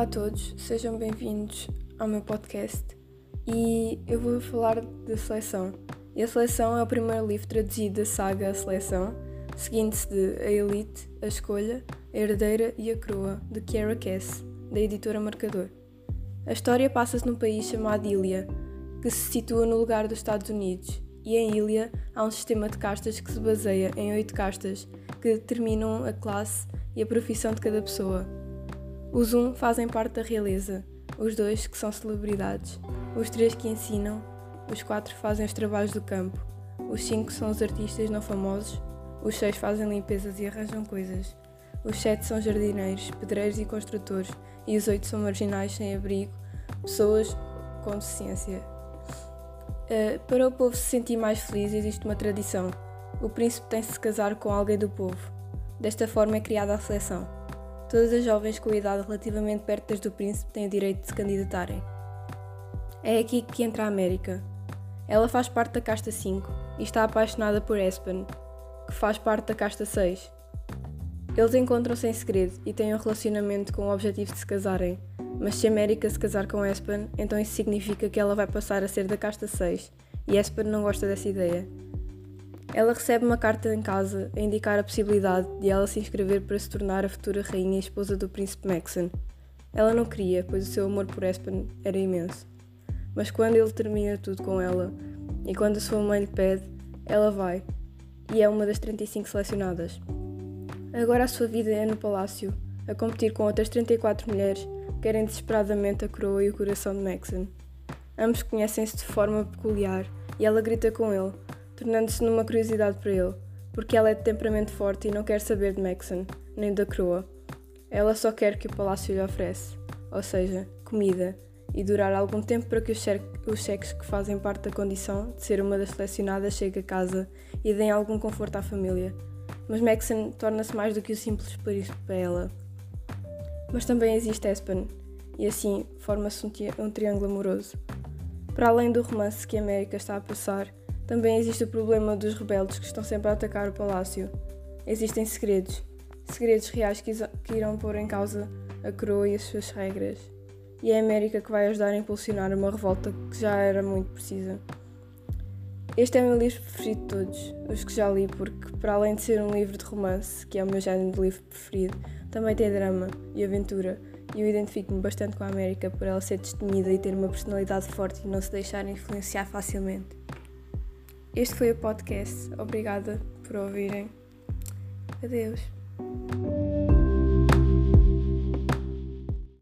Olá a todos, sejam bem-vindos ao meu podcast e eu vou falar da seleção. E a seleção é o primeiro livro traduzido da saga A Seleção, seguindo-se de A Elite, A Escolha, A Herdeira e A Croa, de Kiera Cass, da editora Marcador. A história passa-se num país chamado Ilha, que se situa no lugar dos Estados Unidos, e em Ilha há um sistema de castas que se baseia em oito castas que determinam a classe e a profissão de cada pessoa. Os um fazem parte da realeza, os dois que são celebridades, os três que ensinam, os quatro fazem os trabalhos do campo, os cinco são os artistas não famosos, os seis fazem limpezas e arranjam coisas, os sete são jardineiros, pedreiros e construtores, e os oito são marginais sem abrigo, pessoas com deficiência. Uh, para o povo se sentir mais feliz existe uma tradição. O príncipe tem -se, -se casar com alguém do povo. Desta forma é criada a seleção. Todas as jovens com idade relativamente perto das do príncipe têm o direito de se candidatarem. É aqui que entra a América. Ela faz parte da casta 5 e está apaixonada por Aspen, que faz parte da casta 6. Eles encontram-se em segredo e têm um relacionamento com o objetivo de se casarem, mas se América se casar com Aspen, então isso significa que ela vai passar a ser da casta 6, e Aspen não gosta dessa ideia. Ela recebe uma carta em casa a indicar a possibilidade de ela se inscrever para se tornar a futura rainha e esposa do príncipe Maxon. Ela não queria, pois o seu amor por Espen era imenso. Mas quando ele termina tudo com ela e quando a sua mãe lhe pede, ela vai e é uma das 35 selecionadas. Agora a sua vida é no palácio, a competir com outras 34 mulheres que querem desesperadamente a coroa e o coração de Maxon. Ambos conhecem-se de forma peculiar e ela grita com ele tornando-se numa curiosidade para ele, porque ela é de temperamento forte e não quer saber de Maxon, nem da Croa. Ela só quer que o palácio lhe oferece, ou seja, comida, e durar algum tempo para que os, os cheques que fazem parte da condição de ser uma das selecionadas cheguem a casa e deem algum conforto à família. Mas Maxon torna-se mais do que o simples príncipe para ela. Mas também existe Aspen, e assim forma-se um, um triângulo amoroso. Para além do romance que a América está a passar, também existe o problema dos rebeldes que estão sempre a atacar o palácio. Existem segredos, segredos reais que, que irão pôr em causa a coroa e as suas regras. E é a América que vai ajudar a impulsionar uma revolta que já era muito precisa. Este é o meu livro preferido de todos, os que já li, porque, para além de ser um livro de romance, que é o meu género de livro preferido, também tem drama e aventura, e eu identifico-me bastante com a América por ela ser destemida e ter uma personalidade forte e não se deixar influenciar facilmente. Este foi o podcast. Obrigada por ouvirem. Adeus.